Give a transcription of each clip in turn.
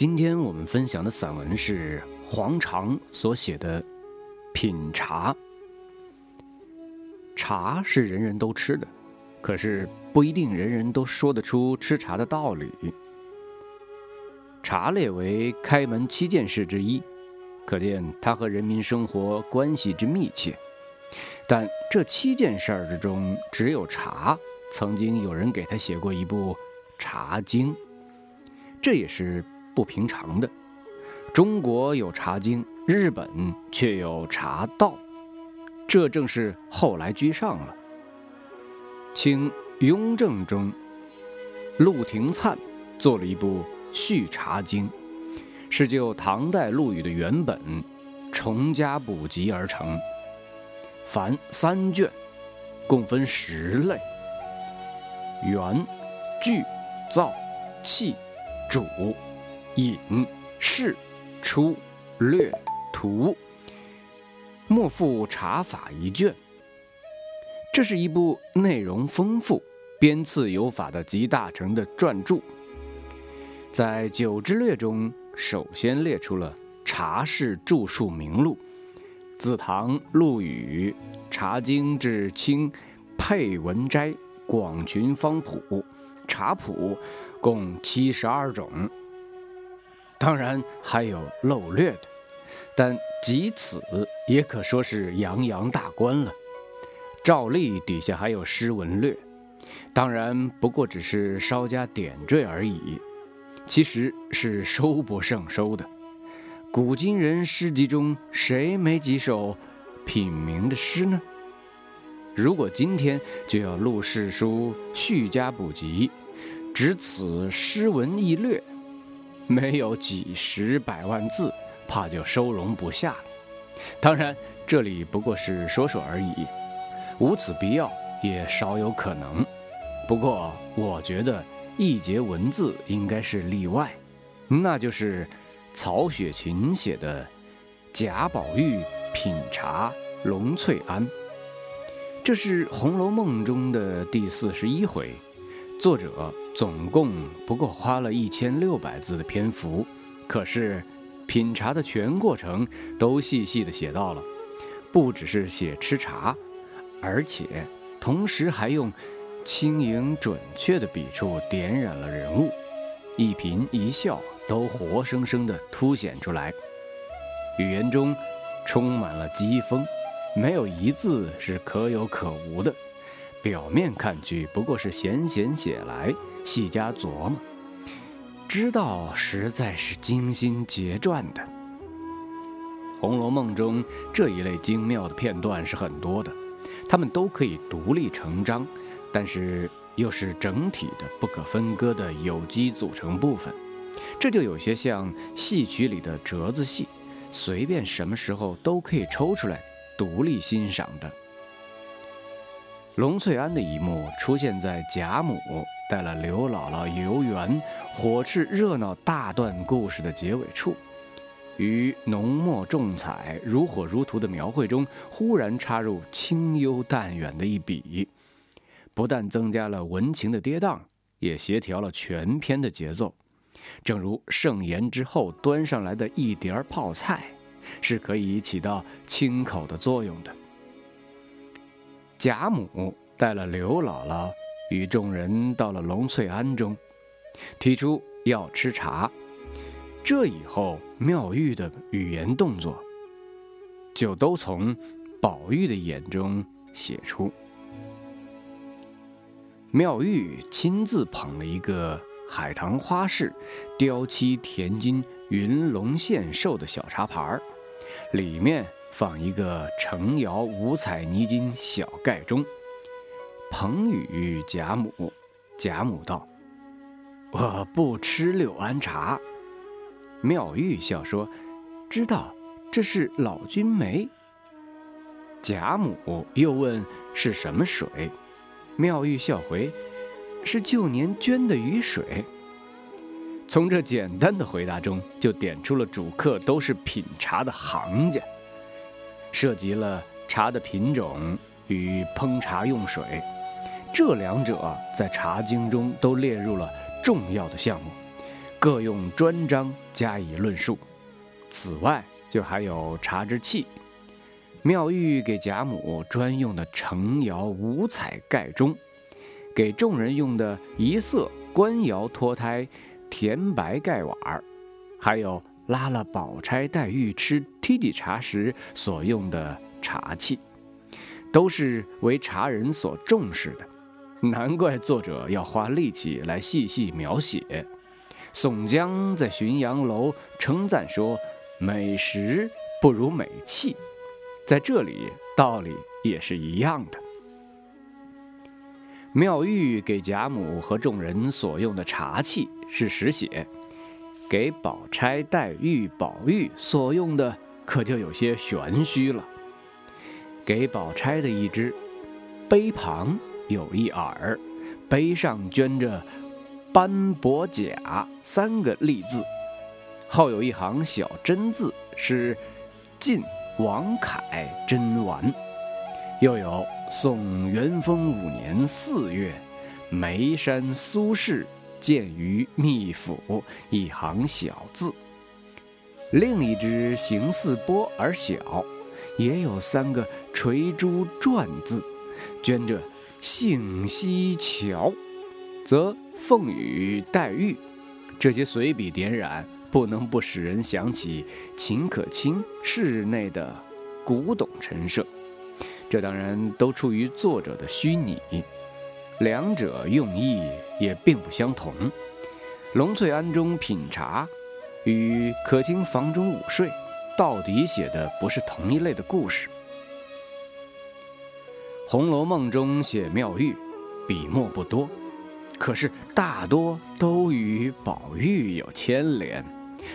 今天我们分享的散文是黄长所写的《品茶》。茶是人人都吃的，可是不一定人人都说得出吃茶的道理。茶列为开门七件事之一，可见它和人民生活关系之密切。但这七件事儿之中，只有茶，曾经有人给他写过一部《茶经》，这也是不平常的。中国有《茶经》，日本却有《茶道》，这正是后来居上了。清雍正中，陆廷灿做了一部。《续茶经》是就唐代陆羽的原本重加补集而成，凡三卷，共分十类：元、具、造、器、煮、引示、出、略、图，莫负茶法一卷。这是一部内容丰富、编次有法的集大成的篆著。在《九之略》中，首先列出了茶事著述名录。自唐陆羽《茶经》至清佩文斋《广群方谱》《茶谱》，共七十二种。当然还有漏略的，但即此也可说是洋洋大观了。照例底下还有诗文略，当然不过只是稍加点缀而已。其实是收不胜收的。古今人诗集中，谁没几首品茗的诗呢？如果今天就要录世书续加补集，只此诗文一略，没有几十百万字，怕就收容不下了。当然，这里不过是说说而已，无此必要，也少有可能。不过，我觉得。一节文字应该是例外，那就是曹雪芹写的《贾宝玉品茶龙翠庵》。这是《红楼梦》中的第四十一回，作者总共不过花了一千六百字的篇幅，可是品茶的全过程都细细的写到了，不只是写吃茶，而且同时还用。轻盈准确的笔触点染了人物，一颦一笑都活生生的凸显出来。语言中充满了讥讽，没有一字是可有可无的。表面看去不过是闲闲写来，细加琢磨，知道实在是精心结撰的。《红楼梦》中这一类精妙的片段是很多的，它们都可以独立成章。但是又是整体的不可分割的有机组成部分，这就有些像戏曲里的折子戏，随便什么时候都可以抽出来独立欣赏的。龙翠庵的一幕出现在贾母带了刘姥姥游园，火炽热闹大段故事的结尾处，于浓墨重彩、如火如荼的描绘中，忽然插入清幽淡远的一笔。不但增加了文情的跌宕，也协调了全篇的节奏。正如盛宴之后端上来的一碟泡菜，是可以起到清口的作用的。贾母带了刘姥姥与众人到了龙翠庵中，提出要吃茶。这以后，妙玉的语言动作，就都从宝玉的眼中写出。妙玉亲自捧了一个海棠花式雕漆填金云龙献寿的小茶盘儿，里面放一个成窑五彩泥金小盖钟，彭宇贾母。贾母道：“我不吃六安茶。”妙玉笑说：“知道，这是老君梅。”贾母又问：“是什么水？”妙玉笑回：“是旧年捐的雨水。”从这简单的回答中，就点出了主客都是品茶的行家，涉及了茶的品种与烹茶用水，这两者在《茶经》中都列入了重要的项目，各用专章加以论述。此外，就还有茶之器。妙玉给贾母专用的成窑五彩盖钟，给众人用的一色官窑脱胎甜白盖碗儿，还有拉了宝钗、黛玉吃梯底茶时所用的茶器，都是为茶人所重视的。难怪作者要花力气来细细描写。宋江在浔阳楼称赞说：“美食不如美器。”在这里，道理也是一样的。妙玉给贾母和众人所用的茶器是实写，给宝钗、黛玉、宝玉所用的可就有些玄虚了。给宝钗的一只杯旁有一耳，碑上镌着“斑驳甲”三个隶字，后有一行小真字，是“晋”。王凯真完，又有宋元丰五年四月，眉山苏轼建于密府一行小字。另一只形似波而小，也有三个垂珠篆字，镌着杏溪桥，则凤羽黛玉。这些随笔点染。不能不使人想起秦可卿室内的古董陈设，这当然都出于作者的虚拟，两者用意也并不相同。龙翠庵中品茶，与可卿房中午睡，到底写的不是同一类的故事。《红楼梦》中写妙玉，笔墨不多，可是大多都与宝玉有牵连。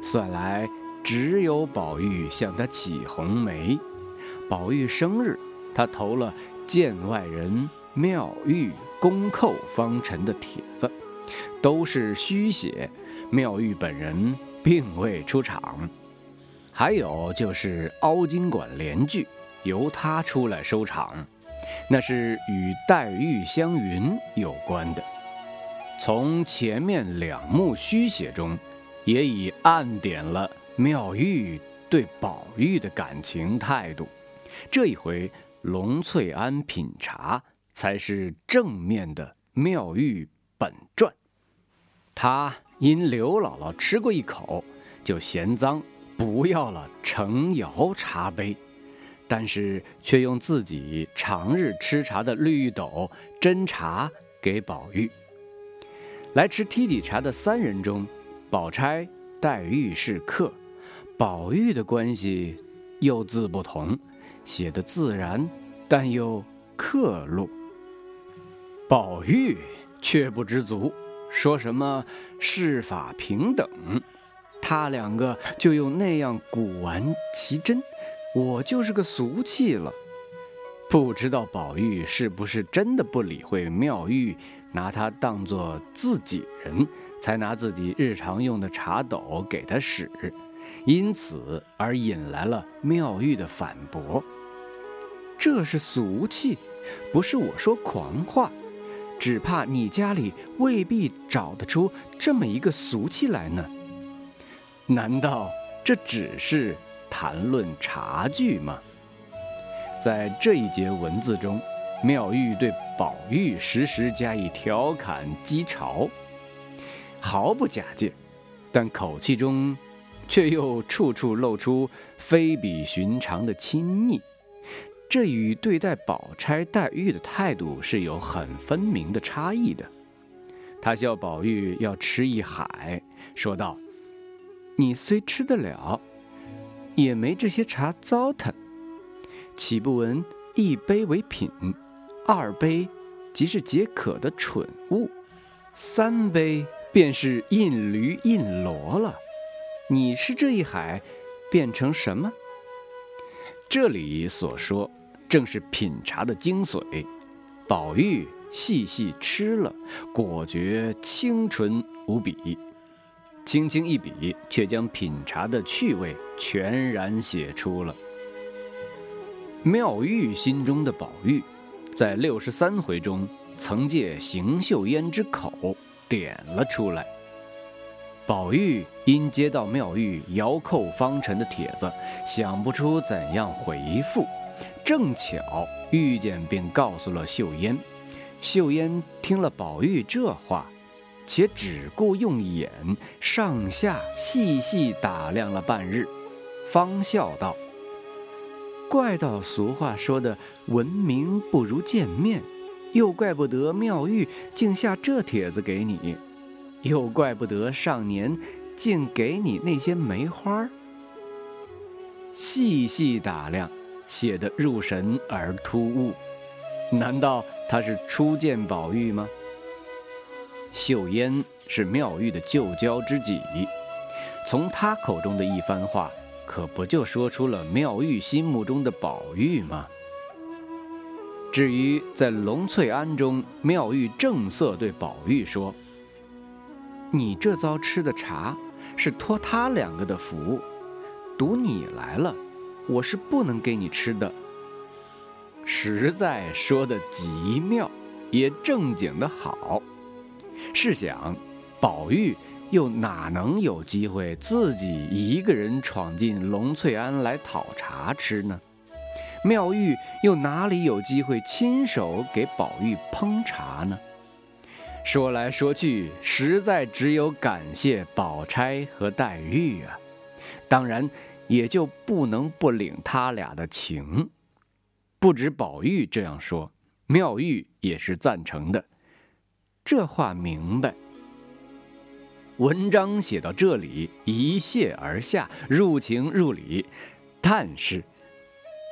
算来，只有宝玉向他起红梅。宝玉生日，他投了见外人妙玉恭叩方辰的帖子，都是虚写，妙玉本人并未出场。还有就是凹金馆联句，由他出来收场，那是与黛玉相云有关的。从前面两幕虚写中。也已暗点了妙玉对宝玉的感情态度。这一回龙翠庵品茶才是正面的妙玉本传。他因刘姥姥吃过一口，就嫌脏，不要了成窑茶杯，但是却用自己常日吃茶的绿玉斗斟茶给宝玉。来吃梯底茶的三人中。宝钗、黛玉是客，宝玉的关系又自不同，写的自然，但又刻录。宝玉却不知足，说什么世法平等，他两个就用那样古玩奇珍，我就是个俗气了。不知道宝玉是不是真的不理会妙玉，拿他当做自己人。才拿自己日常用的茶斗给他使，因此而引来了妙玉的反驳。这是俗气，不是我说狂话，只怕你家里未必找得出这么一个俗气来呢。难道这只是谈论茶具吗？在这一节文字中，妙玉对宝玉时时加以调侃讥嘲。毫不假借，但口气中却又处处露出非比寻常的亲昵，这与对待宝钗、黛玉的态度是有很分明的差异的。他笑宝玉要吃一海，说道：“你虽吃得了，也没这些茶糟蹋，岂不闻一杯为品，二杯即是解渴的蠢物，三杯。”便是印驴印骡了，你吃这一海，变成什么？这里所说正是品茶的精髓。宝玉细细吃了，果觉清纯无比，轻轻一笔，却将品茶的趣味全然写出了。妙玉心中的宝玉，在六十三回中曾借邢岫烟之口。点了出来。宝玉因接到妙玉遥叩方辰的帖子，想不出怎样回复，正巧遇见并告诉了秀烟。秀烟听了宝玉这话，且只顾用眼上下细细打量了半日，方笑道：“怪道俗话说的‘闻名不如见面’，又怪不得妙玉竟下这帖子给你。”又怪不得上年竟给你那些梅花细细打量，写得入神而突兀。难道他是初见宝玉吗？秀烟是妙玉的旧交知己，从他口中的一番话，可不就说出了妙玉心目中的宝玉吗？至于在龙翠庵中，妙玉正色对宝玉说。你这遭吃的茶，是托他两个的福，赌你来了，我是不能给你吃的。实在说的极妙，也正经的好。试想，宝玉又哪能有机会自己一个人闯进龙翠庵来讨茶吃呢？妙玉又哪里有机会亲手给宝玉烹茶呢？说来说去，实在只有感谢宝钗和黛玉啊，当然也就不能不领他俩的情。不止宝玉这样说，妙玉也是赞成的。这话明白。文章写到这里，一泻而下，入情入理，但是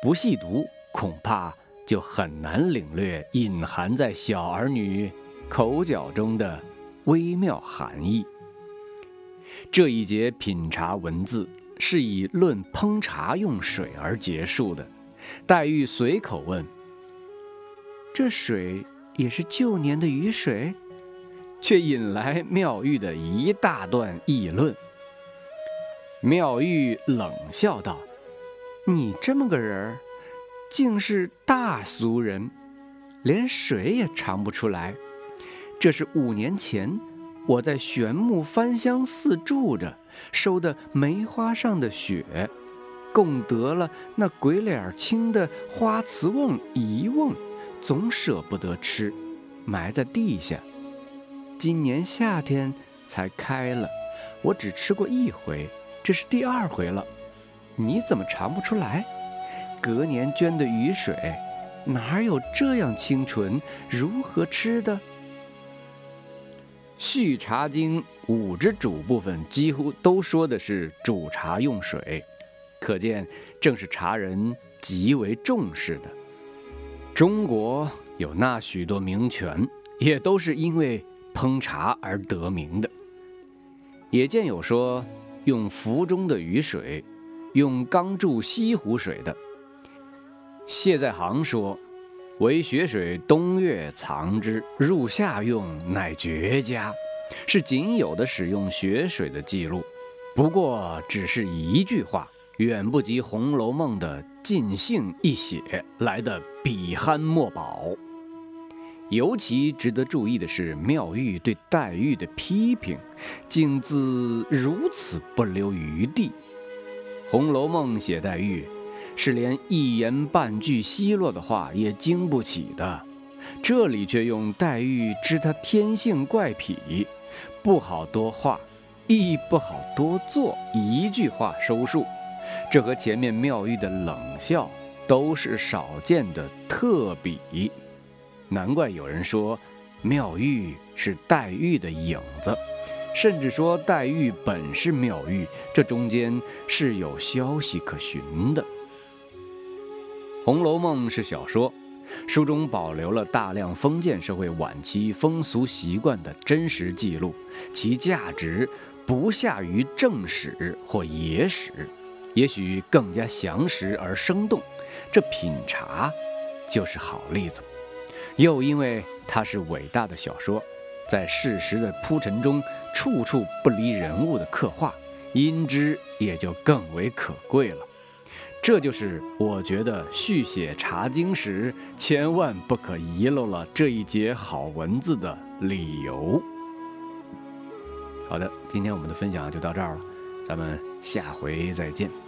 不细读，恐怕就很难领略隐含在小儿女。口角中的微妙含义。这一节品茶文字是以论烹茶用水而结束的。黛玉随口问：“这水也是旧年的雨水？”却引来妙玉的一大段议论。妙玉冷笑道：“你这么个人儿，竟是大俗人，连水也尝不出来。”这是五年前，我在玄木翻香寺住着，收的梅花上的雪，共得了那鬼脸青的花瓷瓮一瓮，总舍不得吃，埋在地下。今年夏天才开了，我只吃过一回，这是第二回了。你怎么尝不出来？隔年捐的雨水，哪有这样清纯？如何吃的？《续茶经》五之主部分几乎都说的是煮茶用水，可见正是茶人极为重视的。中国有那许多名泉，也都是因为烹茶而得名的。也见有说用福中的雨水，用刚注西湖水的。谢在行说。为雪水冬月藏之，入夏用乃绝佳，是仅有的使用雪水的记录。不过只是一句话，远不及《红楼梦》的尽兴一写来的笔酣墨饱。尤其值得注意的是，妙玉对黛玉的批评，竟自如此不留余地。《红楼梦》写黛玉。是连一言半句奚落的话也经不起的，这里却用黛玉知她天性怪癖，不好多话，亦不好多做，一句话收束。这和前面妙玉的冷笑都是少见的特比，难怪有人说妙玉是黛玉的影子，甚至说黛玉本是妙玉，这中间是有消息可循的。《红楼梦》是小说，书中保留了大量封建社会晚期风俗习惯的真实记录，其价值不下于正史或野史，也许更加详实而生动。这品茶就是好例子。又因为它是伟大的小说，在事实的铺陈中，处处不离人物的刻画，因之也就更为可贵了。这就是我觉得续写《茶经》时千万不可遗漏了这一节好文字的理由。好的，今天我们的分享就到这儿了，咱们下回再见。